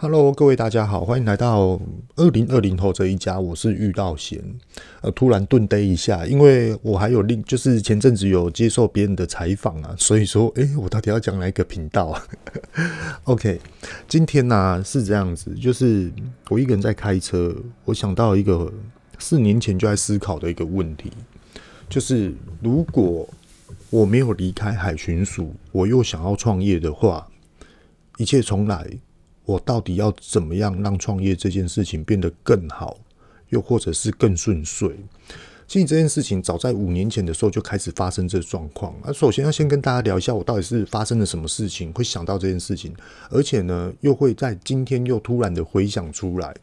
Hello，各位大家好，欢迎来到二零二零后这一家，我是玉道贤。呃，突然顿呆一下，因为我还有另就是前阵子有接受别人的采访啊，所以说，哎，我到底要讲哪一个频道啊？OK，今天呢、啊、是这样子，就是我一个人在开车，我想到一个四年前就在思考的一个问题，就是如果我没有离开海巡署，我又想要创业的话，一切重来。我到底要怎么样让创业这件事情变得更好，又或者是更顺遂？其实这件事情早在五年前的时候就开始发生这状况。那首先要先跟大家聊一下，我到底是发生了什么事情，会想到这件事情，而且呢，又会在今天又突然的回想出来。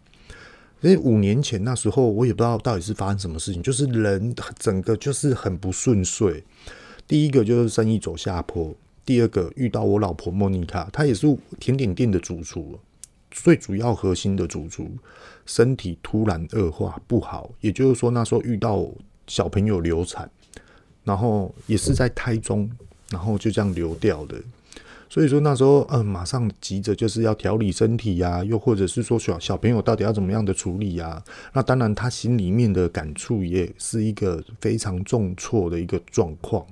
因为五年前那时候，我也不知道到底是发生什么事情，就是人整个就是很不顺遂。第一个就是生意走下坡。第二个遇到我老婆莫妮卡，她也是甜点店的主厨，最主要核心的主厨，身体突然恶化不好，也就是说那时候遇到小朋友流产，然后也是在胎中，然后就这样流掉的。所以说那时候嗯，马上急着就是要调理身体呀，又或者是说小小朋友到底要怎么样的处理呀？那当然他心里面的感触也是一个非常重挫的一个状况。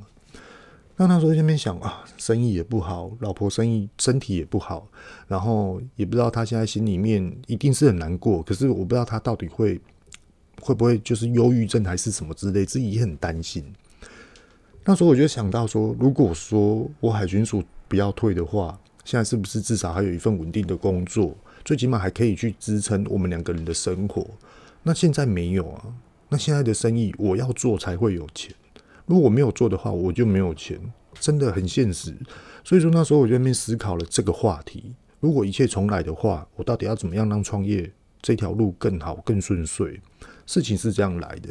那那时候在那边想啊，生意也不好，老婆生意身体也不好，然后也不知道他现在心里面一定是很难过。可是我不知道他到底会会不会就是忧郁症还是什么之类，自己也很担心。那时候我就想到说，如果说我海巡署不要退的话，现在是不是至少还有一份稳定的工作，最起码还可以去支撑我们两个人的生活？那现在没有啊，那现在的生意我要做才会有钱。如果我没有做的话，我就没有钱，真的很现实。所以说那时候我就在那边思考了这个话题：如果一切重来的话，我到底要怎么样让创业这条路更好、更顺遂？事情是这样来的。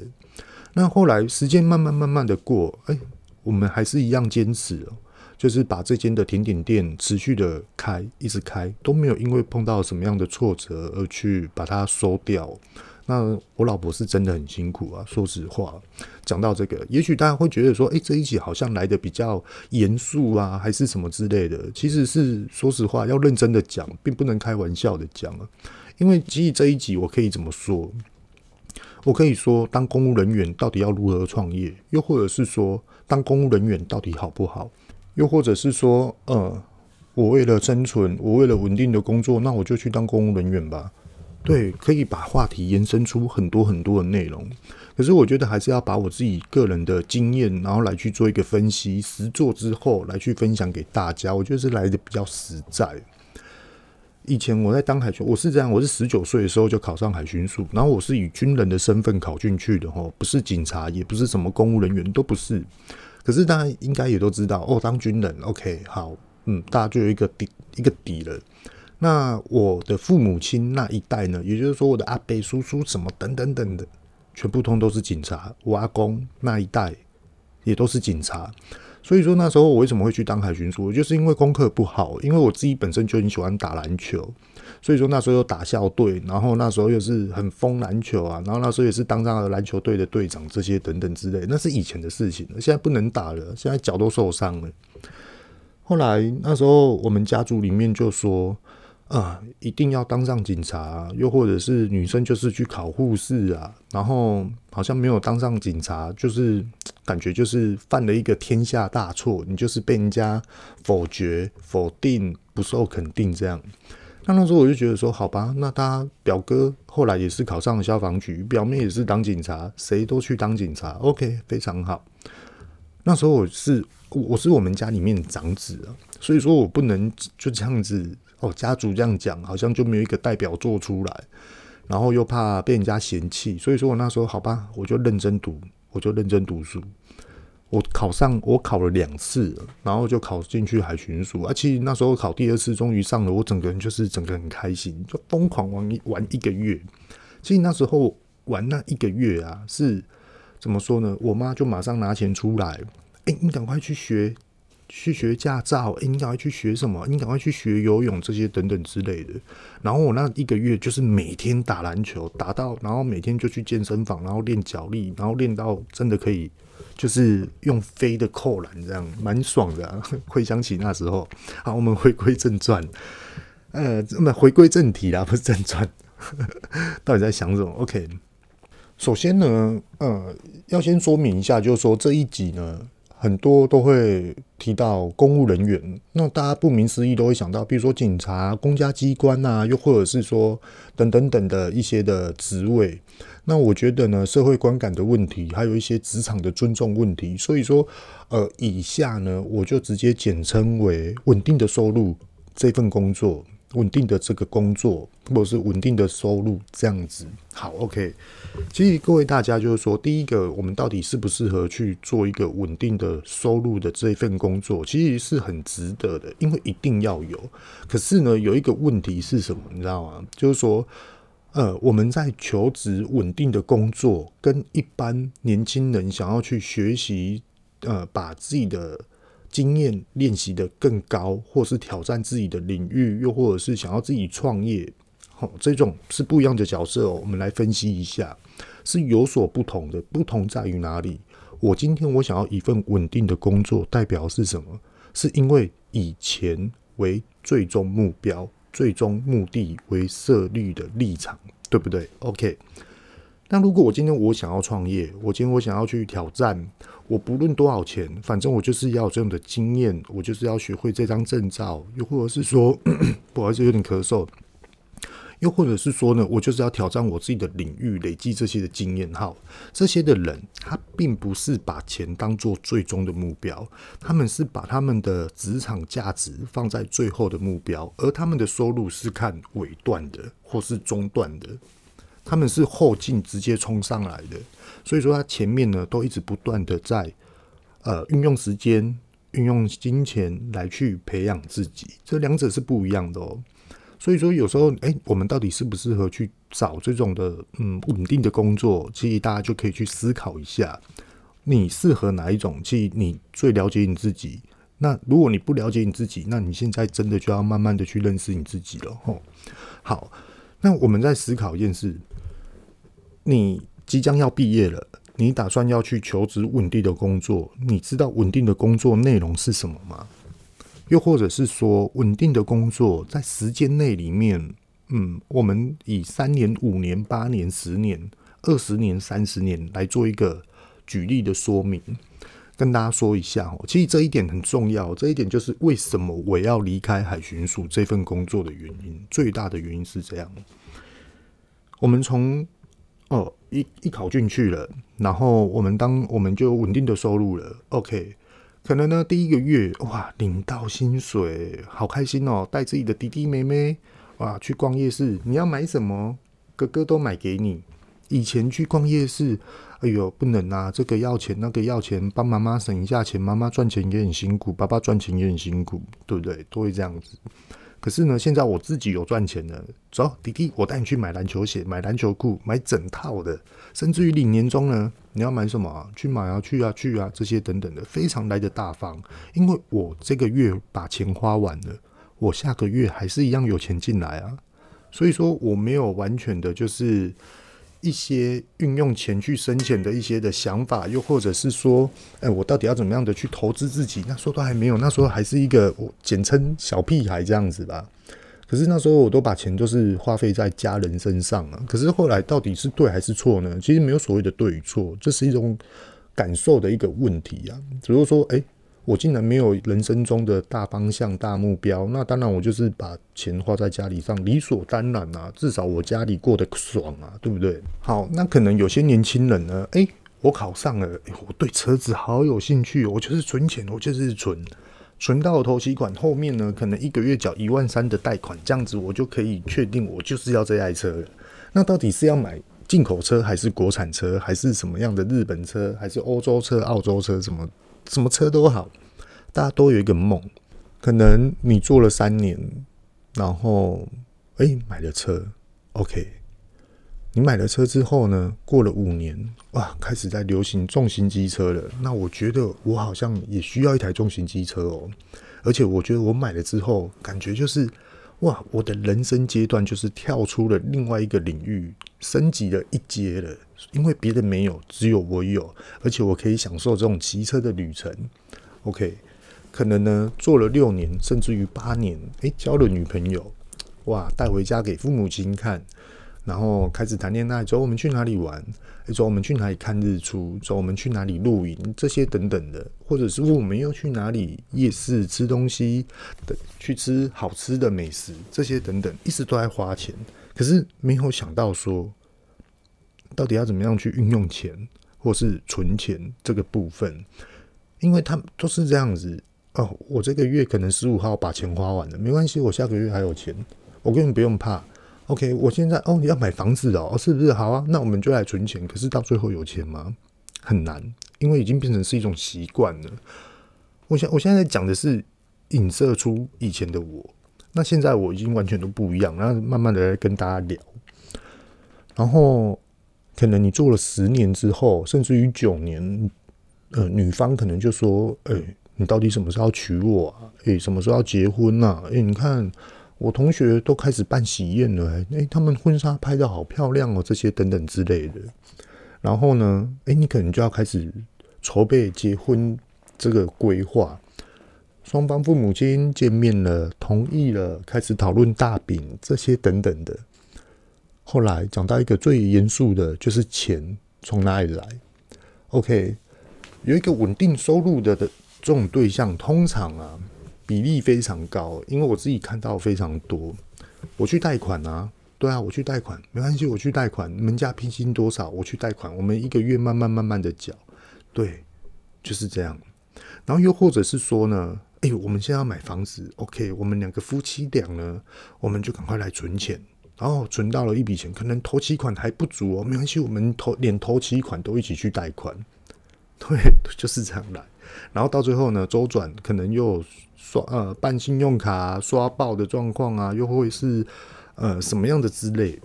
那后来时间慢慢慢慢的过，哎，我们还是一样坚持哦，就是把这间的甜点店持续的开，一直开，都没有因为碰到什么样的挫折而去把它收掉。那我老婆是真的很辛苦啊，说实话。讲到这个，也许大家会觉得说，诶、这一集好像来的比较严肃啊，还是什么之类的。其实是说实话，要认真的讲，并不能开玩笑的讲啊。因为其实这一集我可以怎么说？我可以说，当公务人员到底要如何创业？又或者是说，当公务人员到底好不好？又或者是说，呃，我为了生存，我为了稳定的工作，那我就去当公务人员吧。对，可以把话题延伸出很多很多的内容。可是我觉得还是要把我自己个人的经验，然后来去做一个分析，实作之后来去分享给大家。我觉得是来的比较实在。以前我在当海巡，我是这样，我是十九岁的时候就考上海巡署，然后我是以军人的身份考进去的哦，不是警察，也不是什么公务人员，都不是。可是大家应该也都知道，哦，当军人，OK，好，嗯，大家就有一个底，一个底了。那我的父母亲那一代呢，也就是说我的阿伯、叔叔什么等等等的，全部通都是警察。我阿公那一代也都是警察，所以说那时候我为什么会去当海巡署，就是因为功课不好，因为我自己本身就很喜欢打篮球，所以说那时候又打校队，然后那时候又是很疯篮球啊，然后那时候也是当上了篮球队的队长，这些等等之类，那是以前的事情，现在不能打了，现在脚都受伤了。后来那时候我们家族里面就说。啊，一定要当上警察，又或者是女生就是去考护士啊，然后好像没有当上警察，就是 感觉就是犯了一个天下大错，你就是被人家否决、否定、不受肯定这样。那那时候我就觉得说，好吧，那他表哥后来也是考上了消防局，表妹也是当警察，谁都去当警察，OK，非常好。那时候我是我是我们家里面长子啊，所以说我不能就这样子。哦，家族这样讲，好像就没有一个代表做出来，然后又怕被人家嫌弃，所以说我那时候好吧，我就认真读，我就认真读书。我考上，我考了两次，然后就考进去海巡署。而且那时候考第二次，终于上了，我整个人就是整个很开心，就疯狂玩一玩一个月。其实那时候玩那一个月啊，是怎么说呢？我妈就马上拿钱出来，哎，你赶快去学。去学驾照，欸，你赶快去学什么？你赶快去学游泳这些等等之类的。然后我那一个月就是每天打篮球，打到然后每天就去健身房，然后练脚力，然后练到真的可以就是用飞的扣篮，这样蛮爽的啊。回想起那时候，好，我们回归正传。呃，那么回归正题啦，不是正传，到底在想什么？OK，首先呢，呃，要先说明一下，就是说这一集呢，很多都会提到公务人员，那大家不明思义都会想到，比如说警察、公家机关啊，又或者是说等等等的一些的职位。那我觉得呢，社会观感的问题，还有一些职场的尊重问题，所以说，呃，以下呢，我就直接简称为稳定的收入这份工作。稳定的这个工作，或者是稳定的收入，这样子好。OK，其实各位大家就是说，第一个，我们到底适不适合去做一个稳定的收入的这份工作，其实是很值得的，因为一定要有。可是呢，有一个问题是什么，你知道吗？就是说，呃，我们在求职稳定的工作，跟一般年轻人想要去学习，呃，把自己的经验练习的更高，或是挑战自己的领域，又或者是想要自己创业，好，这种是不一样的角色哦。我们来分析一下，是有所不同的。不同在于哪里？我今天我想要一份稳定的工作，代表是什么？是因为以钱为最终目标，最终目的为设立的立场，对不对？OK。那如果我今天我想要创业，我今天我想要去挑战，我不论多少钱，反正我就是要这样的经验，我就是要学会这张证照，又或者是说，不好意思，有点咳嗽，又或者是说呢，我就是要挑战我自己的领域，累积这些的经验。好，这些的人他并不是把钱当做最终的目标，他们是把他们的职场价值放在最后的目标，而他们的收入是看尾段的或是中段的。他们是后进直接冲上来的，所以说他前面呢都一直不断的在呃运用时间、运用金钱来去培养自己，这两者是不一样的哦。所以说有时候，哎，我们到底适不适合去找这种的嗯稳定的工作？其实大家就可以去思考一下，你适合哪一种？其实你最了解你自己。那如果你不了解你自己，那你现在真的就要慢慢的去认识你自己了。吼，好，那我们在思考一件事。你即将要毕业了，你打算要去求职稳定的工作？你知道稳定的工作内容是什么吗？又或者是说，稳定的工作在时间内里面，嗯，我们以三年、五年、八年、十年、二十年、三十年来做一个举例的说明，跟大家说一下哦。其实这一点很重要，这一点就是为什么我要离开海巡署这份工作的原因。最大的原因是这样，我们从哦，一一考进去了，然后我们当我们就稳定的收入了。OK，可能呢第一个月哇领到薪水，好开心哦，带自己的弟弟妹妹哇去逛夜市，你要买什么，哥哥都买给你。以前去逛夜市，哎呦不能啊，这个要钱，那个要钱，帮妈妈省一下钱，妈妈赚钱也很辛苦，爸爸赚钱也很辛苦，对不对？都会这样子。可是呢，现在我自己有赚钱了，走，弟弟，我带你去买篮球鞋、买篮球裤、买整套的，甚至于领年终呢，你要买什么啊？去买啊，去啊，去啊，这些等等的，非常来的大方。因为我这个月把钱花完了，我下个月还是一样有钱进来啊，所以说我没有完全的就是。一些运用钱去深浅的一些的想法，又或者是说，哎，我到底要怎么样的去投资自己？那时候都还没有，那时候还是一个我简称小屁孩这样子吧。可是那时候我都把钱都是花费在家人身上了。可是后来到底是对还是错呢？其实没有所谓的对与错，这是一种感受的一个问题啊。只是说，哎。我竟然没有人生中的大方向、大目标，那当然我就是把钱花在家里上，理所当然啊。至少我家里过得爽啊，对不对？好，那可能有些年轻人呢，诶，我考上了，我对车子好有兴趣，我就是存钱，我就是存，存到头期款后面呢，可能一个月缴一万三的贷款，这样子我就可以确定我就是要这台车了。那到底是要买进口车，还是国产车，还是什么样的日本车，还是欧洲车、澳洲车什么？什么车都好，大家都有一个梦。可能你做了三年，然后哎、买了车，OK。你买了车之后呢，过了五年，哇，开始在流行重型机车了。那我觉得我好像也需要一台重型机车哦。而且我觉得我买了之后，感觉就是哇，我的人生阶段就是跳出了另外一个领域，升级了一阶了。因为别的没有，只有我有，而且我可以享受这种骑车的旅程。OK，可能呢做了六年，甚至于八年，诶，交了女朋友，哇，带回家给父母亲看，然后开始谈恋爱，走，我们去哪里玩？走，我们去哪里看日出？走，我们去哪里露营？这些等等的，或者是我们又去哪里夜市吃东西的，去吃好吃的美食，这些等等，一直都在花钱，可是没有想到说，到底要怎么样去运用钱，或是存钱这个部分，因为他们都是这样子哦。我这个月可能十五号把钱花完了，没关系，我下个月还有钱，我根本不用怕。OK，我现在哦，你要买房子哦，是不是？好啊，那我们就来存钱。可是到最后有钱吗？很难，因为已经变成是一种习惯了。我现我现在讲的是影射出以前的我，那现在我已经完全都不一样。然后慢慢的来跟大家聊，然后可能你做了十年之后，甚至于九年，呃，女方可能就说：“哎、你到底什么时候娶我啊？哎、什么时候要结婚啊？哎、你看。”我同学都开始办喜宴了、欸，哎，他们婚纱拍得好漂亮哦，这些等等之类的。然后呢，哎，你可能就要开始筹备结婚这个规划。双方父母亲见面了，同意了，开始讨论大饼这些等等的。后来讲到一个最严肃的，就是钱从哪里来？OK，有一个稳定收入的的这种对象，通常啊。比例非常高，因为我自己看到非常多。我去贷款啊，对啊，我去贷款，没关系，我去贷款。你们家聘金多少？我去贷款，我们一个月慢慢慢慢的缴，对，就是这样。然后又或者是说呢，哎、我们现在要买房子，OK，我们两个夫妻俩呢，我们就赶快来存钱，然后存到了一笔钱，可能头期款还不足哦，没关系，我们头连头期款都一起去贷款，对，就是这样来。然后到最后呢，周转可能又刷呃办信用卡刷爆的状况啊，又会是呃什么样的之类，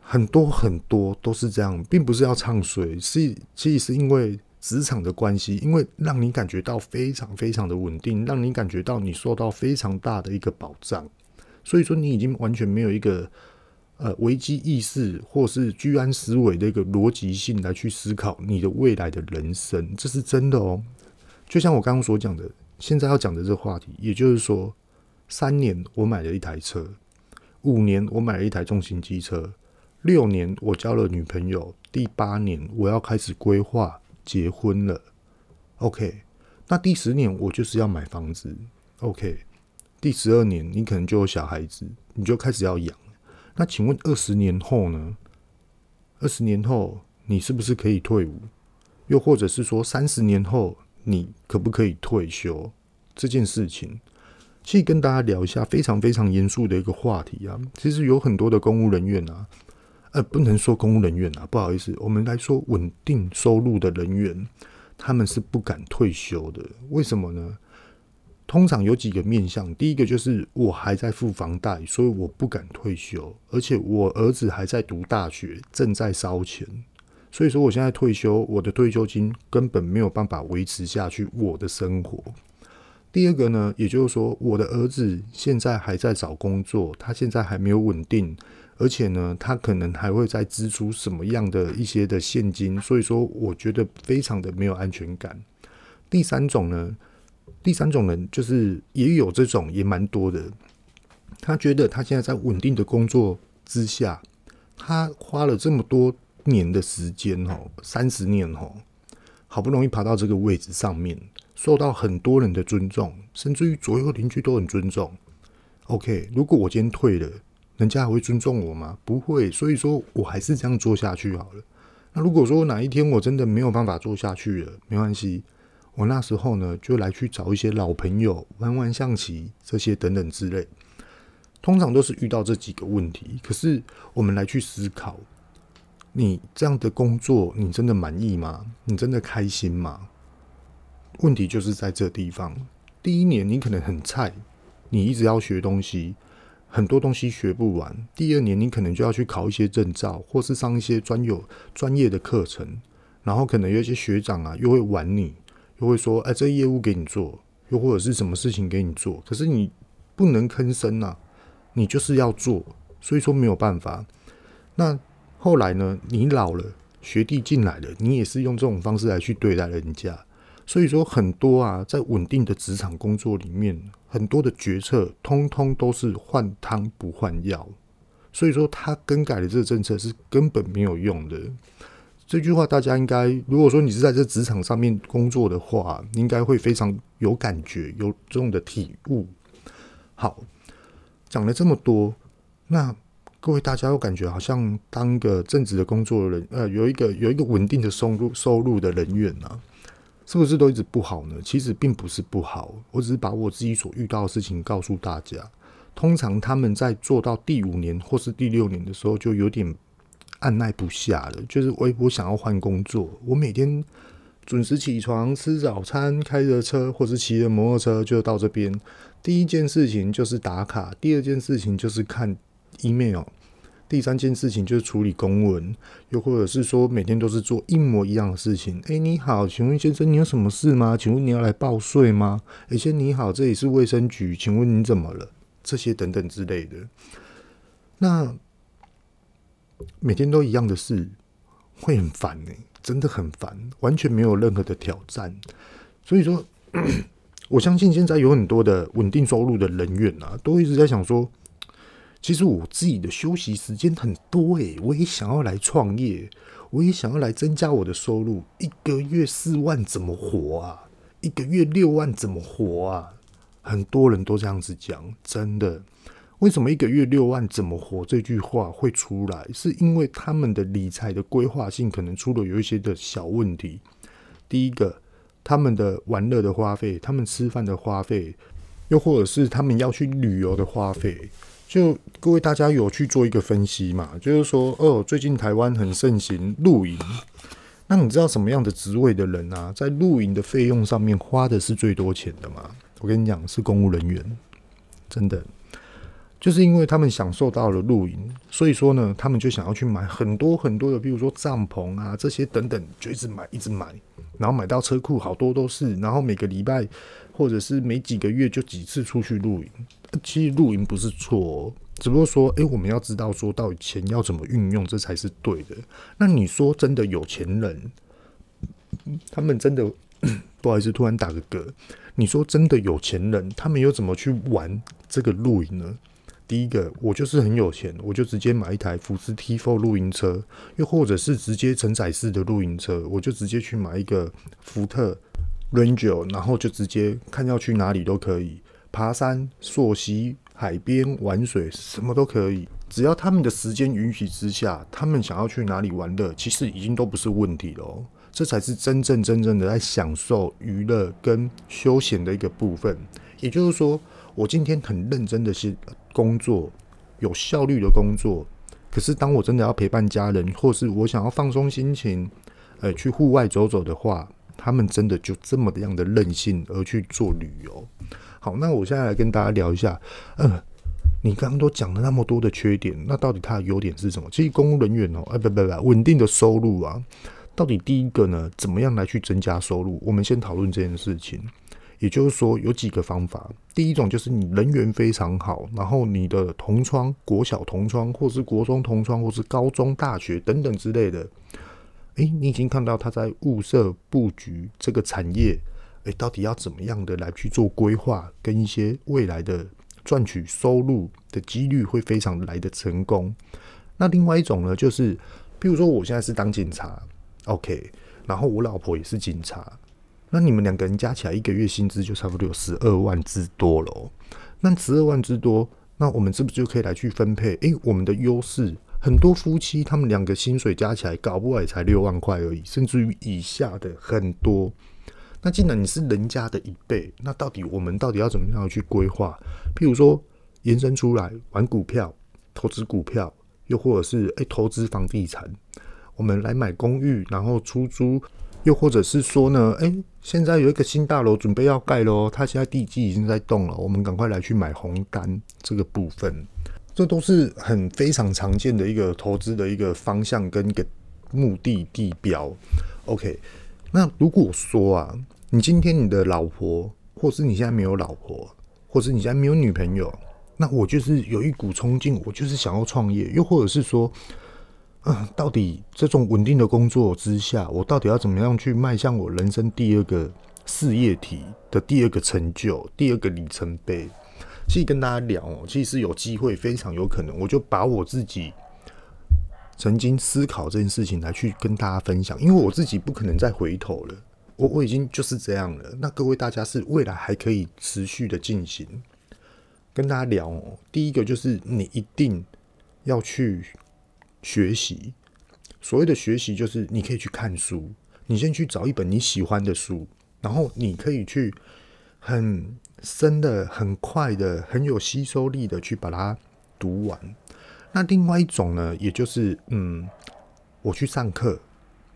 很多很多都是这样，并不是要唱衰，是其实是因为职场的关系，因为让你感觉到非常非常的稳定，让你感觉到你受到非常大的一个保障，所以说你已经完全没有一个。呃，危机意识或是居安思危的一个逻辑性来去思考你的未来的人生，这是真的哦。就像我刚刚所讲的，现在要讲的这个话题，也就是说，三年我买了一台车，五年我买了一台重型机车，六年我交了女朋友，第八年我要开始规划结婚了。OK，那第十年我就是要买房子。OK，第十二年你可能就有小孩子，你就开始要养。那请问二十年后呢？二十年后你是不是可以退伍？又或者是说三十年后你可不可以退休？这件事情，其实跟大家聊一下非常非常严肃的一个话题啊。其实有很多的公务人员啊，呃，不能说公务人员啊，不好意思，我们来说稳定收入的人员，他们是不敢退休的。为什么呢？通常有几个面向，第一个就是我还在付房贷，所以我不敢退休，而且我儿子还在读大学，正在烧钱，所以说我现在退休，我的退休金根本没有办法维持下去我的生活。第二个呢，也就是说，我的儿子现在还在找工作，他现在还没有稳定，而且呢，他可能还会再支出什么样的一些的现金，所以说我觉得非常的没有安全感。第三种呢。第三种人就是也有这种，也蛮多的。他觉得他现在在稳定的工作之下，他花了这么多年的时间哦，三十年哦，好不容易爬到这个位置上面，受到很多人的尊重，甚至于左右邻居都很尊重。OK，如果我今天退了，人家还会尊重我吗？不会，所以说我还是这样做下去好了。那如果说哪一天我真的没有办法做下去了，没关系。我那时候呢，就来去找一些老朋友玩玩象棋，这些等等之类。通常都是遇到这几个问题。可是我们来去思考，你这样的工作，你真的满意吗？你真的开心吗？问题就是在这地方。第一年你可能很菜，你一直要学东西，很多东西学不完。第二年你可能就要去考一些证照，或是上一些专有专业的课程，然后可能有一些学长啊，又会玩你。又会说：“哎，这业务给你做，又或者是什么事情给你做，可是你不能吭声呐，你就是要做，所以说没有办法。那后来呢？你老了，学弟进来了，你也是用这种方式来去对待人家，所以说，很多啊，在稳定的职场工作里面，很多的决策通通都是换汤不换药。所以说，他更改的这个政策是根本没有用的。这句话大家应该，如果说你是在这职场上面工作的话，应该会非常有感觉，有这种的体悟。好，讲了这么多，那各位大家有感觉好像当个正职的工作人，呃，有一个有一个稳定的收入收入的人员啊。是不是都一直不好呢？其实并不是不好，我只是把我自己所遇到的事情告诉大家。通常他们在做到第五年或是第六年的时候，就有点按捺不下了。就是我我想要换工作，我每天准时起床、吃早餐、开着车或是骑着摩托车就到这边。第一件事情就是打卡，第二件事情就是看 email。第三件事情就是处理公文，又或者是说每天都是做一模一样的事情。诶，你好，请问先生，你有什么事吗？请问你要来报税吗？诶，先生你好，这里是卫生局，请问你怎么了？这些等等之类的。那每天都一样的事，会很烦呢，真的很烦，完全没有任何的挑战。所以说，我相信现在有很多的稳定收入的人员啊，都一直在想说。其实我自己的休息时间很多诶，我也想要来创业，我也想要来增加我的收入。一个月四万怎么活啊？一个月六万怎么活啊？很多人都这样子讲，真的。为什么一个月六万怎么活这句话会出来？是因为他们的理财的规划性可能出了有一些的小问题。第一个，他们的玩乐的花费，他们吃饭的花费，又或者是他们要去旅游的花费。就各位大家有去做一个分析嘛？就是说，哦，最近台湾很盛行露营，那你知道什么样的职位的人啊，在露营的费用上面花的是最多钱的吗？我跟你讲，是公务人员，真的，就是因为他们享受到了露营，所以说呢，他们就想要去买很多很多的，比如说帐篷啊这些等等，就一直买，一直买，然后买到车库好多都是，然后每个礼拜或者是每几个月就几次出去露营。其实露营不是错，只不过说，诶，我们要知道说到底钱要怎么运用，这才是对的。那你说真的有钱人，他们真的 不好意思，突然打个嗝。你说真的有钱人，他们又怎么去玩这个露营呢？第一个，我就是很有钱，我就直接买一台福斯 T4 露营车，又或者是直接承载式的露营车，我就直接去买一个福特 Ranger，然后就直接看要去哪里都可以。爬山、溯溪、海边玩水，什么都可以。只要他们的时间允许之下，他们想要去哪里玩乐，其实已经都不是问题了哦。这才是真正真正的在享受娱乐跟休闲的一个部分。也就是说，我今天很认真的是工作，有效率的工作。可是当我真的要陪伴家人，或是我想要放松心情，呃，去户外走走的话，他们真的就这么样的任性而去做旅游。好，那我现在来跟大家聊一下，嗯，你刚刚都讲了那么多的缺点，那到底它的优点是什么？其实公务人员哦，哎，不不不，稳定的收入啊，到底第一个呢，怎么样来去增加收入？我们先讨论这件事情。也就是说，有几个方法。第一种就是你人缘非常好，然后你的同窗、国小同窗，或是国中同窗，或是高中、大学等等之类的，诶，你已经看到他在物色布局这个产业。诶，到底要怎么样的来去做规划，跟一些未来的赚取收入的几率会非常来的成功。那另外一种呢，就是比如说我现在是当警察，OK，然后我老婆也是警察，那你们两个人加起来一个月薪资就差不多有十二万之多了。那十二万之多，那我们是不是就可以来去分配？诶，我们的优势，很多夫妻他们两个薪水加起来搞不好也才六万块而已，甚至于以下的很多。那既然你是人家的一倍，那到底我们到底要怎么样去规划？譬如说延伸出来玩股票、投资股票，又或者是诶、投资房地产，我们来买公寓然后出租，又或者是说呢，诶、现在有一个新大楼准备要盖喽，它现在地基已经在动了，我们赶快来去买红单这个部分，这都是很非常常见的一个投资的一个方向跟一个目的地标。OK。那如果说啊，你今天你的老婆，或是你现在没有老婆，或是你现在没有女朋友，那我就是有一股冲劲，我就是想要创业，又或者是说，啊，到底这种稳定的工作之下，我到底要怎么样去迈向我人生第二个事业体的第二个成就，第二个里程碑。其实跟大家聊哦，其实有机会，非常有可能，我就把我自己曾经思考这件事情来去跟大家分享，因为我自己不可能再回头了，我我已经就是这样了。那各位大家是未来还可以持续的进行，跟大家聊哦。第一个就是你一定要去学习，所谓的学习就是你可以去看书，你先去找一本你喜欢的书，然后你可以去很。深的、很快的、很有吸收力的去把它读完。那另外一种呢，也就是嗯，我去上课。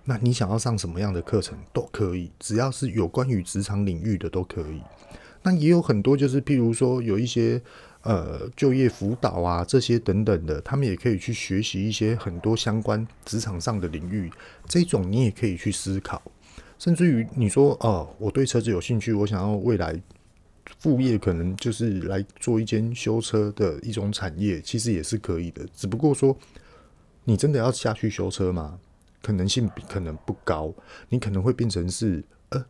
那你想要上什么样的课程都可以，只要是有关于职场领域的都可以。那也有很多就是，譬如说有一些呃就业辅导啊这些等等的，他们也可以去学习一些很多相关职场上的领域。这种你也可以去思考，甚至于你说哦，我对车子有兴趣，我想要未来。副业可能就是来做一间修车的一种产业，其实也是可以的。只不过说，你真的要下去修车吗？可能性可能不高。你可能会变成是，呃，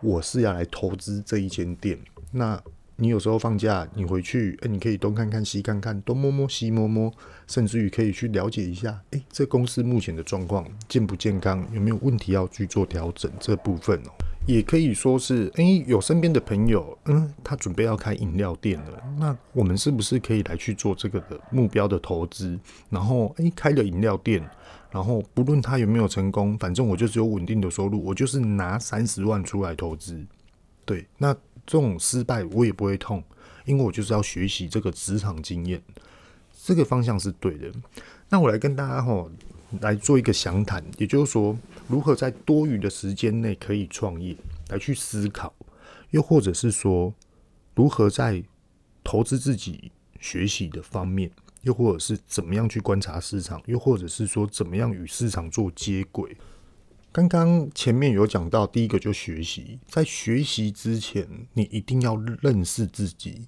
我是要来投资这一间店。那你有时候放假，你回去，哎、你可以东看看西看看，东摸摸西摸摸，甚至于可以去了解一下，哎、这公司目前的状况健不健康，有没有问题要去做调整这部分哦。也可以说是，诶、有身边的朋友，嗯，他准备要开饮料店了，那我们是不是可以来去做这个的目标的投资？然后，诶、开了饮料店，然后不论他有没有成功，反正我就只有稳定的收入，我就是拿三十万出来投资。对，那这种失败我也不会痛，因为我就是要学习这个职场经验，这个方向是对的。那我来跟大家吼。来做一个详谈，也就是说，如何在多余的时间内可以创业，来去思考；又或者是说，如何在投资自己学习的方面，又或者是怎么样去观察市场，又或者是说怎么样与市场做接轨。刚刚前面有讲到，第一个就学习，在学习之前，你一定要认识自己。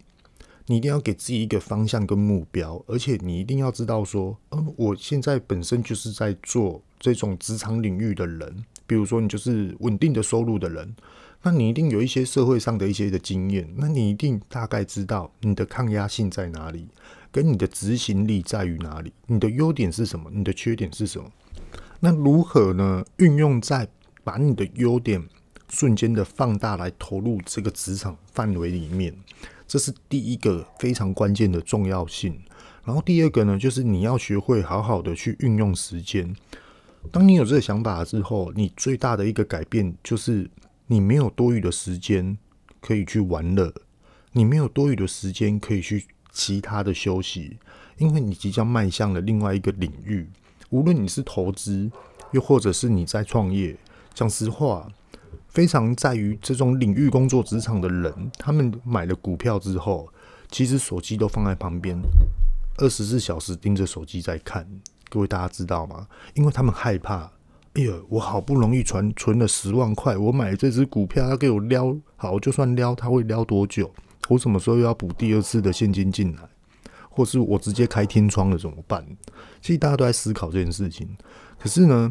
你一定要给自己一个方向跟目标，而且你一定要知道说，嗯，我现在本身就是在做这种职场领域的人，比如说你就是稳定的收入的人，那你一定有一些社会上的一些的经验，那你一定大概知道你的抗压性在哪里，跟你的执行力在于哪里，你的优点是什么，你的缺点是什么，那如何呢？运用在把你的优点瞬间的放大来投入这个职场范围里面。这是第一个非常关键的重要性，然后第二个呢，就是你要学会好好的去运用时间。当你有这个想法之后，你最大的一个改变就是你没有多余的时间可以去玩乐，你没有多余的时间可以去其他的休息，因为你即将迈向了另外一个领域。无论你是投资，又或者是你在创业，讲实话。非常在于这种领域工作职场的人，他们买了股票之后，其实手机都放在旁边，二十四小时盯着手机在看。各位大家知道吗？因为他们害怕，哎呦，我好不容易存存了十万块，我买这只股票，它给我撩好，就算撩，它会撩多久？我什么时候又要补第二次的现金进来？或是我直接开天窗了怎么办？其实大家都在思考这件事情。可是呢？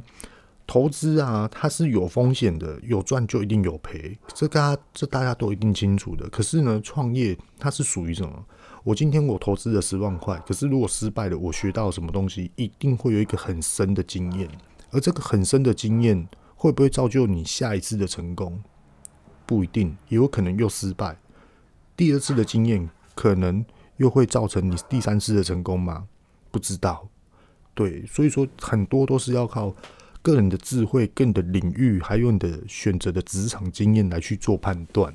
投资啊，它是有风险的，有赚就一定有赔，这大家这大家都一定清楚的。可是呢，创业它是属于什么？我今天我投资了十万块，可是如果失败了，我学到什么东西，一定会有一个很深的经验。而这个很深的经验，会不会造就你下一次的成功？不一定，也有可能又失败。第二次的经验，可能又会造成你第三次的成功吗？不知道。对，所以说很多都是要靠。个人的智慧、个人的领域，还有你的选择的职场经验来去做判断。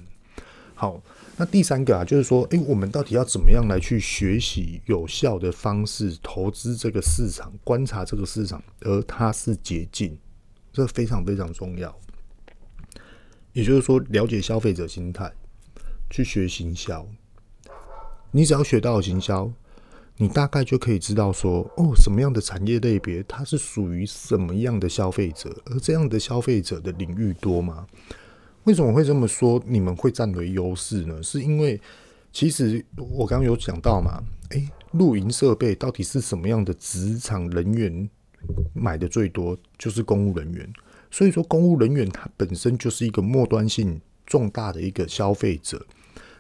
好，那第三个啊，就是说，诶，我们到底要怎么样来去学习有效的方式投资这个市场，观察这个市场，而它是捷径，这非常非常重要。也就是说，了解消费者心态，去学行销。你只要学到行销。你大概就可以知道说，哦，什么样的产业类别，它是属于什么样的消费者，而这样的消费者的领域多吗？为什么会这么说？你们会占为优势呢？是因为其实我刚刚有讲到嘛，诶，露营设备到底是什么样的职场人员买的最多？就是公务人员。所以说，公务人员他本身就是一个末端性重大的一个消费者。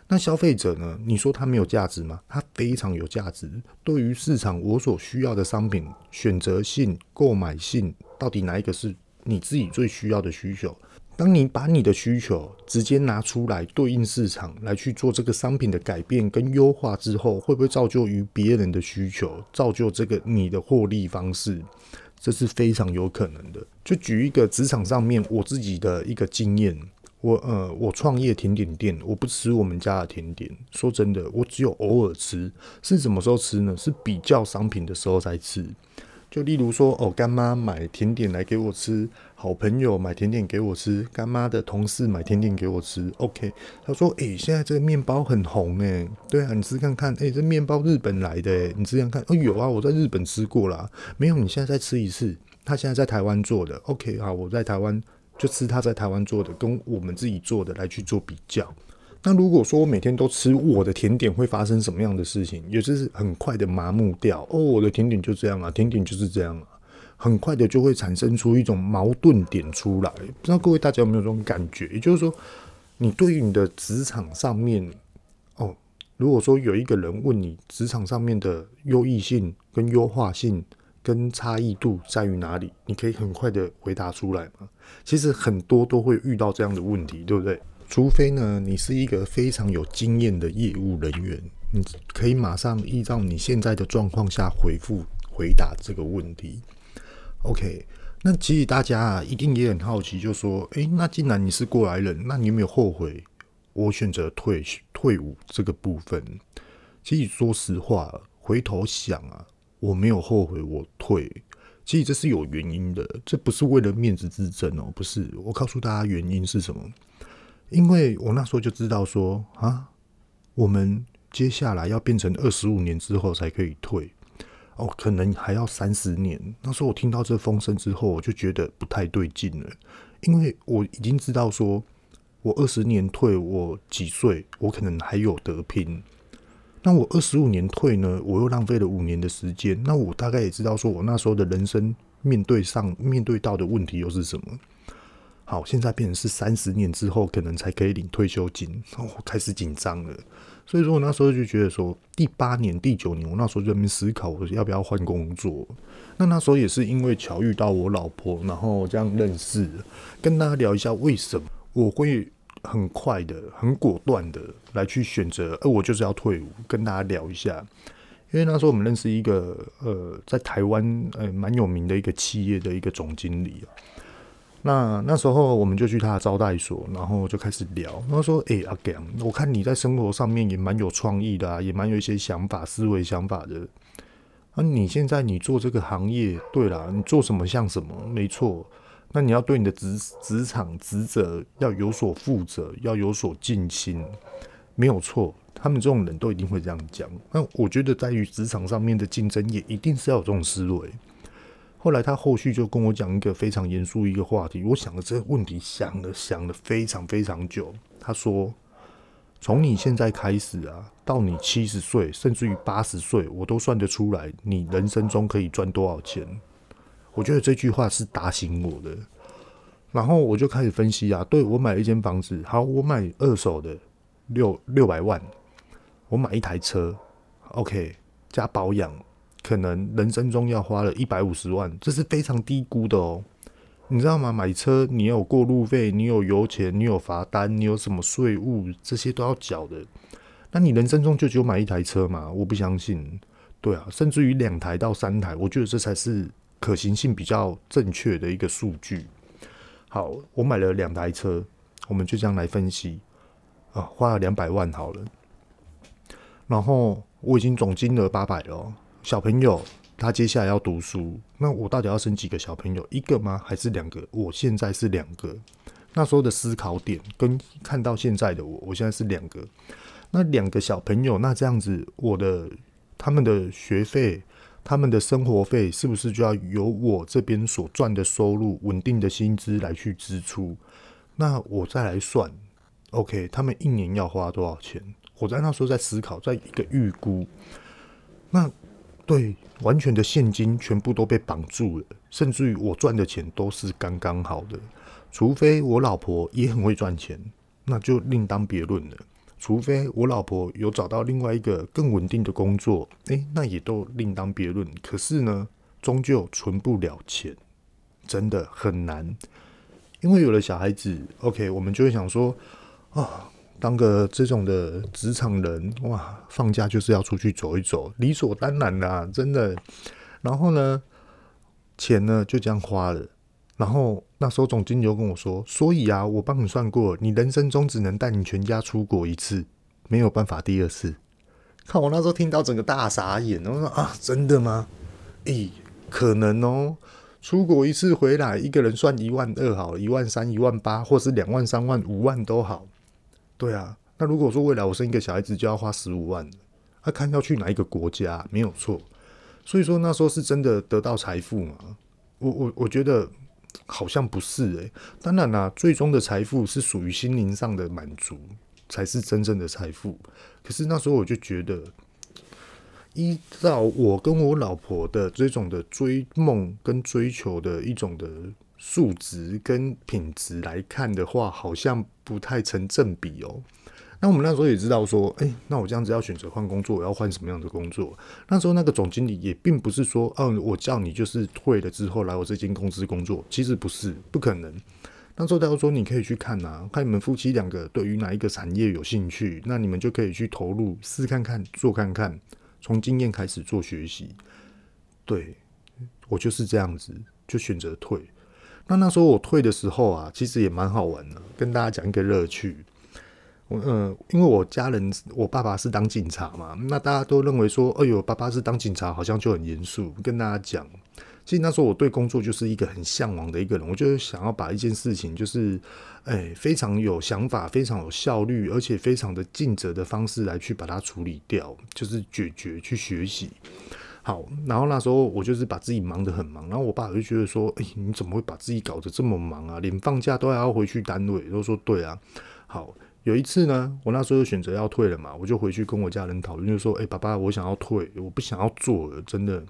那消费者呢？你说他没有价值吗？他非常有价值。对于市场我所需要的商品，选择性、购买性，到底哪一个是你自己最需要的需求？当你把你的需求直接拿出来对应市场来去做这个商品的改变跟优化之后，会不会造就于别人的需求，造就这个你的获利方式？这是非常有可能的。就举一个职场上面我自己的一个经验。我呃，我创业甜点店，我不吃我们家的甜点。说真的，我只有偶尔吃。是什么时候吃呢？是比较商品的时候才吃。就例如说，哦，干妈买甜点来给我吃，好朋友买甜点给我吃，干妈的同事买甜点给我吃。OK，他说，诶、欸，现在这个面包很红诶。对啊，你吃看看，诶、欸，这面包日本来的诶，你吃看看。哦，有啊，我在日本吃过啦。没有，你现在再吃一次。他现在在台湾做的。OK，好，我在台湾。就吃他在台湾做的，跟我们自己做的来去做比较。那如果说我每天都吃我的甜点，会发生什么样的事情？也就是很快的麻木掉。哦，我的甜点就这样啊，甜点就是这样啊，很快的就会产生出一种矛盾点出来。不知道各位大家有没有这种感觉？也就是说，你对于你的职场上面，哦，如果说有一个人问你职场上面的优异性跟优化性。跟差异度在于哪里？你可以很快的回答出来吗？其实很多都会遇到这样的问题，对不对？除非呢，你是一个非常有经验的业务人员，你可以马上依照你现在的状况下回复回答这个问题。OK，那其实大家啊，一定也很好奇，就说，诶，那既然你是过来人，那你有没有后悔我选择退退伍这个部分？其实说实话，回头想啊。我没有后悔，我退，其实这是有原因的，这不是为了面子之争哦，不是。我告诉大家原因是什么？因为我那时候就知道说啊，我们接下来要变成二十五年之后才可以退，哦，可能还要三十年。那时候我听到这风声之后，我就觉得不太对劲了，因为我已经知道说，我二十年退，我几岁，我可能还有得拼。那我二十五年退呢？我又浪费了五年的时间。那我大概也知道，说我那时候的人生面对上面对到的问题又是什么？好，现在变成是三十年之后可能才可以领退休金，哦，开始紧张了。所以说我那时候就觉得说，第八年、第九年，我那时候就在思考，我要不要换工作。那那时候也是因为巧遇到我老婆，然后这样认识，跟大家聊一下为什么我会。很快的，很果断的来去选择，呃，我就是要退伍，跟大家聊一下。因为那时候我们认识一个，呃，在台湾呃蛮有名的一个企业的一个总经理啊。那那时候我们就去他的招待所，然后就开始聊。他说：“哎、阿 Gam，我看你在生活上面也蛮有创意的啊，也蛮有一些想法、思维、想法的。那、啊、你现在你做这个行业，对啦，你做什么像什么，没错。”那你要对你的职职场职责要有所负责，要有所尽心，没有错。他们这种人都一定会这样讲。那我觉得在于职场上面的竞争，也一定是要有这种思维。后来他后续就跟我讲一个非常严肃一个话题，我想了这个问题，想了想了非常非常久。他说：“从你现在开始啊，到你七十岁，甚至于八十岁，我都算得出来，你人生中可以赚多少钱。”我觉得这句话是打醒我的，然后我就开始分析啊，对，我买了一间房子，好，我买二手的六六百万，我买一台车，OK，加保养，可能人生中要花了一百五十万，这是非常低估的哦，你知道吗？买车你有过路费，你有油钱，你有罚单，你有什么税务，这些都要缴的，那你人生中就只有买一台车吗？我不相信，对啊，甚至于两台到三台，我觉得这才是。可行性比较正确的一个数据。好，我买了两台车，我们就这样来分析啊，花了两百万好了。然后我已经总金额八百了。小朋友他接下来要读书，那我到底要生几个小朋友？一个吗？还是两个？我现在是两个。那时候的思考点跟看到现在的我，我现在是两个。那两个小朋友，那这样子，我的他们的学费。他们的生活费是不是就要由我这边所赚的收入、稳定的薪资来去支出？那我再来算，OK，他们一年要花多少钱？我在那时候在思考，在一个预估。那对，完全的现金全部都被绑住了，甚至于我赚的钱都是刚刚好的，除非我老婆也很会赚钱，那就另当别论了。除非我老婆有找到另外一个更稳定的工作，诶，那也都另当别论。可是呢，终究存不了钱，真的很难。因为有了小孩子，OK，我们就会想说，啊，当个这种的职场人，哇，放假就是要出去走一走，理所当然啦，真的。然后呢，钱呢就这样花了。然后那时候总经理就跟我说：“所以啊，我帮你算过，你人生中只能带你全家出国一次，没有办法第二次。”看我那时候听到整个大傻眼，我说：“啊，真的吗？诶，可能哦，出国一次回来，一个人算一万二好，一万三、一万八，或是两万、三万、五万都好。对啊，那如果说未来我生一个小孩子就要花十五万，那看要去哪一个国家，没有错。所以说那时候是真的得到财富吗？我我我觉得。”好像不是诶、当然啦、最终的财富是属于心灵上的满足，才是真正的财富。可是那时候我就觉得，依照我跟我老婆的这种的追梦跟追求的一种的数值跟品质来看的话，好像不太成正比哦。那我们那时候也知道说，哎、那我这样子要选择换工作，我要换什么样的工作？那时候那个总经理也并不是说，哦、我叫你就是退了之后来我这间公司工作，其实不是，不可能。那时候他说，你可以去看啊，看你们夫妻两个对于哪一个产业有兴趣，那你们就可以去投入试看看，做看看，从经验开始做学习。对，我就是这样子，就选择退。那那时候我退的时候啊，其实也蛮好玩的，跟大家讲一个乐趣。我嗯，因为我家人，我爸爸是当警察嘛，那大家都认为说，哎呦，爸爸是当警察，好像就很严肃。跟大家讲，其实那时候我对工作就是一个很向往的一个人，我就想要把一件事情，就是哎，非常有想法、非常有效率，而且非常的尽责的方式来去把它处理掉，就是解决、去学习。好，然后那时候我就是把自己忙得很忙，然后我爸就觉得说，哎，你怎么会把自己搞得这么忙啊？连放假都还要回去单位。都说对啊，好。有一次呢，我那时候选择要退了嘛，我就回去跟我家人讨论，就说：“哎、爸爸，我想要退，我不想要做了，真的。”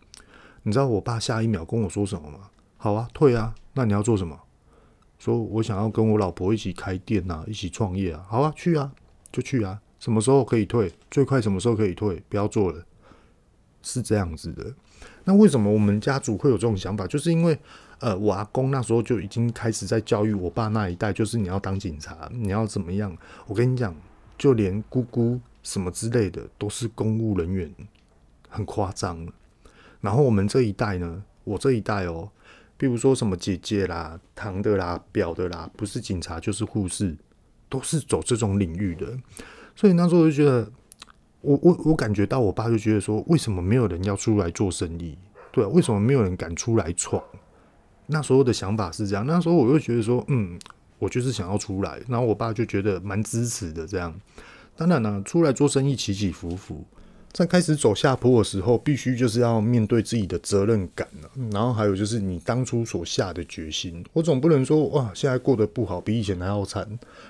你知道我爸下一秒跟我说什么吗？“好啊，退啊，那你要做什么？”说：“我想要跟我老婆一起开店啊，一起创业啊。”“好啊，去啊，就去啊。什么时候可以退？最快什么时候可以退？不要做了。”是这样子的。那为什么我们家族会有这种想法？就是因为。呃，我阿公那时候就已经开始在教育我爸那一代，就是你要当警察，你要怎么样？我跟你讲，就连姑姑什么之类的都是公务人员，很夸张。然后我们这一代呢，我这一代哦，比如说什么姐姐啦、堂的啦、表的啦，不是警察就是护士，都是走这种领域的。所以那时候就觉得，我我我感觉到我爸就觉得说，为什么没有人要出来做生意？对，为什么没有人敢出来闯？那时候的想法是这样，那时候我就觉得说，嗯，我就是想要出来，然后我爸就觉得蛮支持的这样。当然呢，出来做生意起起伏伏，在开始走下坡的时候，必须就是要面对自己的责任感了，然后还有就是你当初所下的决心。我总不能说哇，现在过得不好，比以前还要惨，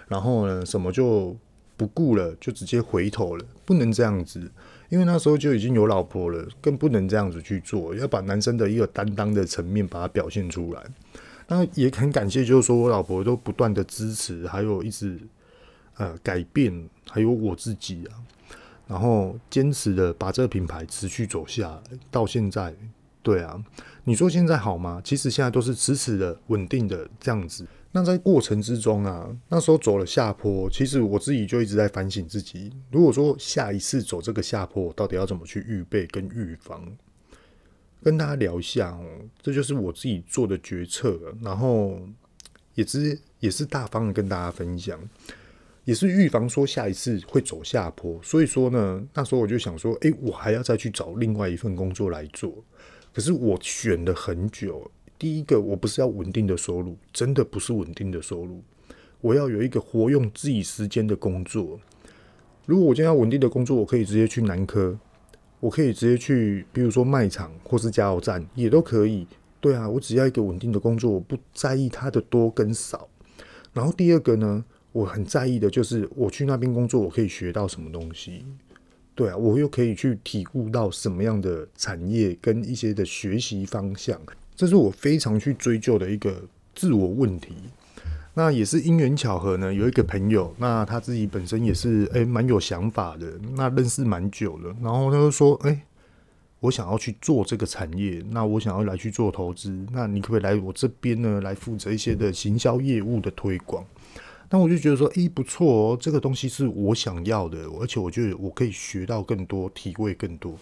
然后呢，什么就不顾了，就直接回头了，不能这样子。因为那时候就已经有老婆了，更不能这样子去做，要把男生的一个担当的层面把它表现出来。那也很感谢，就是说我老婆都不断的支持，还有一直呃改变，还有我自己啊，然后坚持的把这个品牌持续走下来到现在。对啊，你说现在好吗？其实现在都是迟迟的、稳定的这样子。那在过程之中啊，那时候走了下坡，其实我自己就一直在反省自己。如果说下一次走这个下坡，到底要怎么去预备跟预防？跟大家聊一下哦，这就是我自己做的决策，然后也是也是大方的跟大家分享，也是预防说下一次会走下坡。所以说呢，那时候我就想说，诶，我还要再去找另外一份工作来做。可是我选了很久。第一个，我不是要稳定的收入，真的不是稳定的收入。我要有一个活用自己时间的工作。如果我今天要稳定的工作，我可以直接去南科，我可以直接去，比如说卖场或是加油站，也都可以。对啊，我只要一个稳定的工作，我不在意它的多跟少。然后第二个呢，我很在意的就是我去那边工作，我可以学到什么东西。对啊，我又可以去体悟到什么样的产业跟一些的学习方向。这是我非常去追究的一个自我问题。那也是因缘巧合呢，有一个朋友，那他自己本身也是诶蛮、有想法的，那认识蛮久了，然后他就说，诶、我想要去做这个产业，那我想要来去做投资，那你可不可以来我这边呢，来负责一些的行销业务的推广？那我就觉得说，诶、不错哦，这个东西是我想要的，而且我觉得我可以学到更多，体会更多。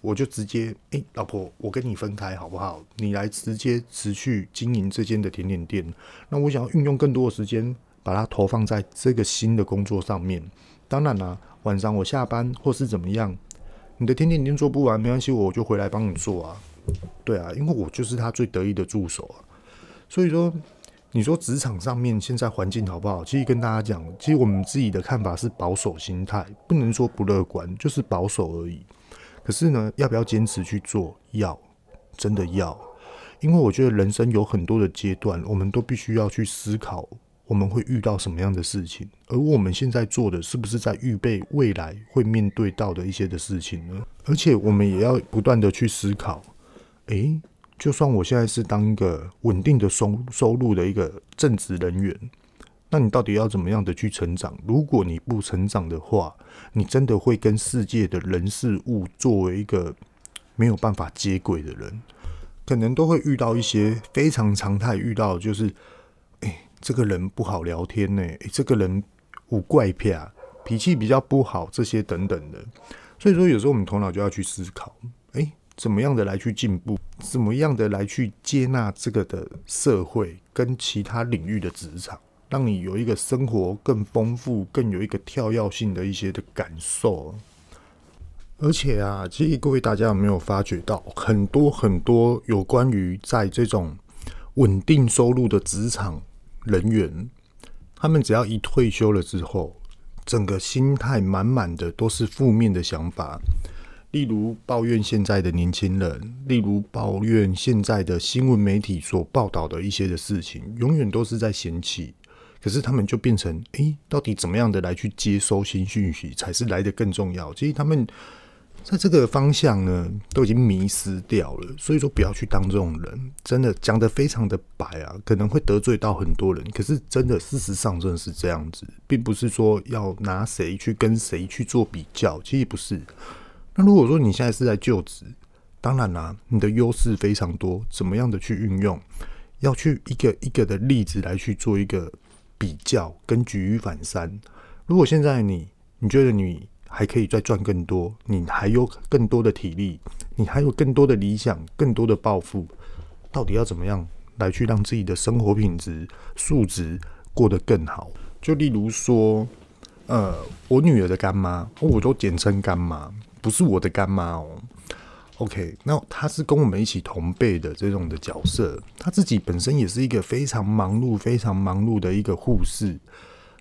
我就直接，哎、欸，老婆，我跟你分开好不好？你来直接持续经营这间的甜点店。那我想要运用更多的时间，把它投放在这个新的工作上面。当然啦、晚上我下班或是怎么样，你的甜点店做不完没关系，我就回来帮你做啊。对啊，因为我就是他最得意的助手啊。所以说，你说职场上面现在环境好不好？其实跟大家讲，其实我们自己的看法是保守心态，不能说不乐观，就是保守而已。可是呢，要不要坚持去做？要，真的要，因为我觉得人生有很多的阶段，我们都必须要去思考，我们会遇到什么样的事情，而我们现在做的是不是在预备未来会面对到的一些的事情呢？而且我们也要不断的去思考，诶，就算我现在是当一个稳定的收收入的一个正职人员。那你到底要怎么样的去成长？如果你不成长的话，你真的会跟世界的人事物作为一个没有办法接轨的人，可能都会遇到一些非常常态遇到，就是，哎、这个人不好聊天呢、欸，这个人有怪癖啊，脾气比较不好，这些等等的。所以说，有时候我们头脑就要去思考，哎、怎么样的来去进步，怎么样的来去接纳这个的社会跟其他领域的职场。让你有一个生活更丰富、更有一个跳跃性的一些的感受。而且啊，其实各位大家有没有发觉到，很多很多有关于在这种稳定收入的职场人员，他们只要一退休了之后，整个心态满满的都是负面的想法。例如抱怨现在的年轻人，例如抱怨现在的新闻媒体所报道的一些的事情，永远都是在嫌弃。可是他们就变成，诶、到底怎么样的来去接收新讯息才是来的更重要？其实他们在这个方向呢，都已经迷失掉了。所以说，不要去当这种人，真的讲的非常的白啊，可能会得罪到很多人。可是真的，事实上真的是这样子，并不是说要拿谁去跟谁去做比较，其实不是。那如果说你现在是在就职，当然啦、你的优势非常多，怎么样的去运用，要去一个一个的例子来去做一个。比较跟举一反三。如果现在你你觉得你还可以再赚更多，你还有更多的体力，你还有更多的理想，更多的抱负，到底要怎么样来去让自己的生活品质素质过得更好？就例如说，呃，我女儿的干妈，我都简称干妈，不是我的干妈哦。OK，那他是跟我们一起同辈的这种的角色，他自己本身也是一个非常忙碌、非常忙碌的一个护士。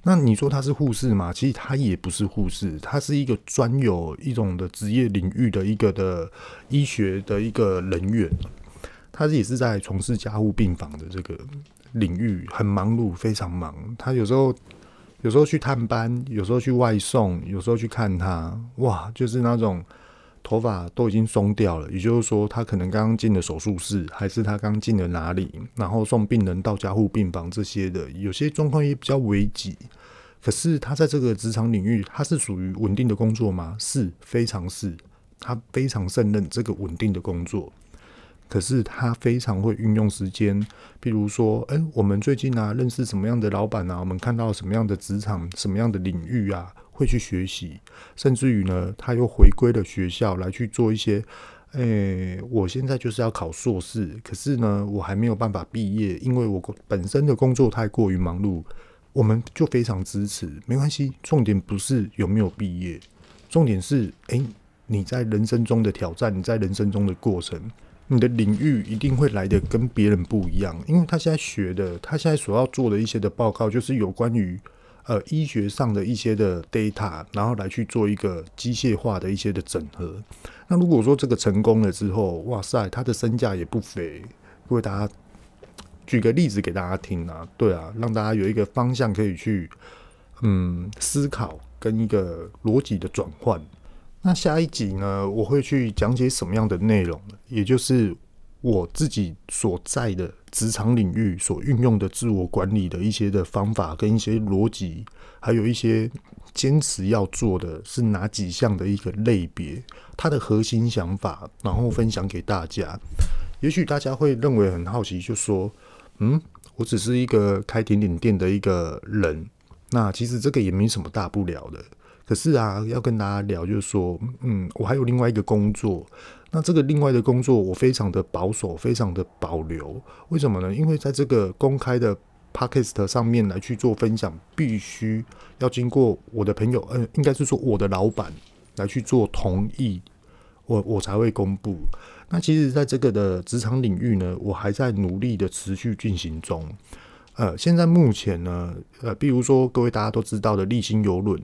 那你说他是护士吗？其实他也不是护士，他是一个专有一种的职业领域的一个的医学的一个人员。他也是在从事家护病房的这个领域，很忙碌，非常忙。他有时候有时候去探班，有时候去外送，有时候去看他，哇，就是那种。头发都已经松掉了，也就是说，他可能刚刚进了手术室，还是他刚进了哪里，然后送病人到加护病房这些的，有些状况也比较危急。可是他在这个职场领域，他是属于稳定的工作吗？是，非常是，他非常胜任这个稳定的工作。可是他非常会运用时间，譬如说，哎、我们最近啊，认识什么样的老板啊，我们看到什么样的职场，什么样的领域啊。会去学习，甚至于呢，他又回归了学校来去做一些。诶、我现在就是要考硕士，可是呢，我还没有办法毕业，因为我本身的工作太过于忙碌。我们就非常支持，没关系。重点不是有没有毕业，重点是，诶、你在人生中的挑战，你在人生中的过程，你的领域一定会来的跟别人不一样，因为他现在学的，他现在所要做的一些的报告，就是有关于。呃，医学上的一些的 data，然后来去做一个机械化的一些的整合。那如果说这个成功了之后，哇塞，他的身价也不菲。各位大家举个例子给大家听啊，对啊，让大家有一个方向可以去嗯思考跟一个逻辑的转换。那下一集呢，我会去讲解什么样的内容呢？也就是我自己所在的职场领域所运用的自我管理的一些的方法跟一些逻辑，还有一些坚持要做的是哪几项的一个类别，它的核心想法，然后分享给大家。也许大家会认为很好奇，就说：“嗯，我只是一个开甜点店的一个人，那其实这个也没什么大不了的。”可是啊，要跟大家聊，就是说，嗯，我还有另外一个工作。那这个另外的工作，我非常的保守，非常的保留。为什么呢？因为在这个公开的 podcast 上面来去做分享，必须要经过我的朋友，嗯、呃，应该是说我的老板来去做同意，我我才会公布。那其实，在这个的职场领域呢，我还在努力的持续进行中。呃，现在目前呢，呃，比如说各位大家都知道的丽星邮轮。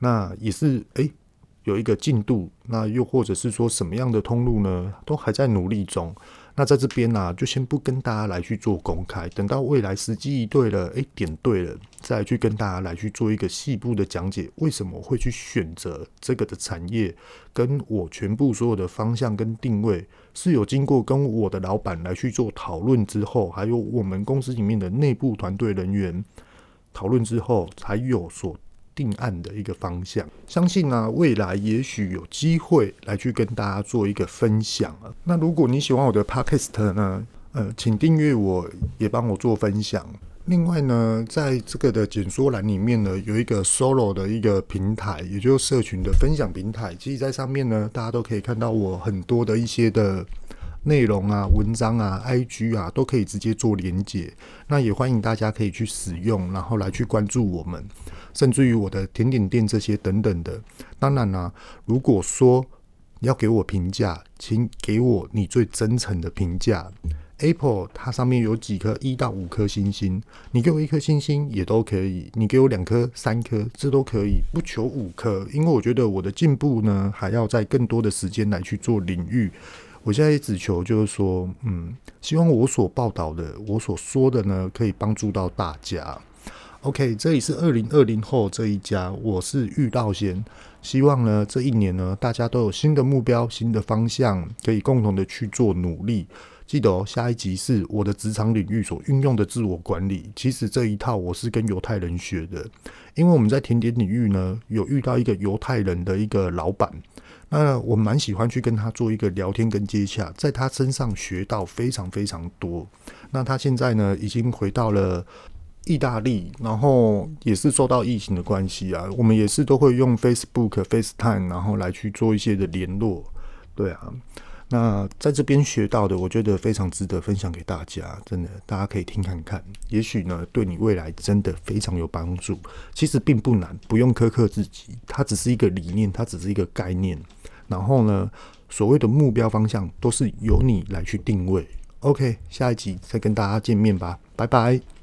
那也是诶、有一个进度，那又或者是说什么样的通路呢？都还在努力中。那在这边呢、就先不跟大家来去做公开，等到未来时机一对了，诶、点对了，再去跟大家来去做一个细部的讲解。为什么会去选择这个的产业？跟我全部所有的方向跟定位，是有经过跟我的老板来去做讨论之后，还有我们公司里面的内部团队人员讨论之后，才有所。定案的一个方向，相信呢、啊，未来也许有机会来去跟大家做一个分享啊。那如果你喜欢我的 Podcast 呢，呃，请订阅我，也帮我做分享。另外呢，在这个的简说栏里面呢，有一个 Solo 的一个平台，也就是社群的分享平台。其实，在上面呢，大家都可以看到我很多的一些的。内容啊，文章啊，IG 啊，都可以直接做连接。那也欢迎大家可以去使用，然后来去关注我们，甚至于我的甜点店这些等等的。当然啦、如果说你要给我评价，请给我你最真诚的评价。Apple 它上面有几颗一到五颗星星，你给我一颗星星也都可以，你给我两颗、三颗，这都可以，不求五颗，因为我觉得我的进步呢，还要在更多的时间来去做领域。我现在只求就是说，嗯，希望我所报道的，我所说的呢，可以帮助到大家。OK，这里是二零二零后这一家，我是玉道贤。希望呢，这一年呢，大家都有新的目标、新的方向，可以共同的去做努力。记得哦，下一集是我的职场领域所运用的自我管理。其实这一套我是跟犹太人学的，因为我们在甜点领域呢，有遇到一个犹太人的一个老板。那我蛮喜欢去跟他做一个聊天跟接洽，在他身上学到非常非常多。那他现在呢，已经回到了意大利，然后也是受到疫情的关系啊，我们也是都会用 Facebook、FaceTime，然后来去做一些的联络。对啊，那在这边学到的，我觉得非常值得分享给大家，真的，大家可以听看看，也许呢，对你未来真的非常有帮助。其实并不难，不用苛刻自己，它只是一个理念，它只是一个概念。然后呢，所谓的目标方向都是由你来去定位。OK，下一集再跟大家见面吧，拜拜。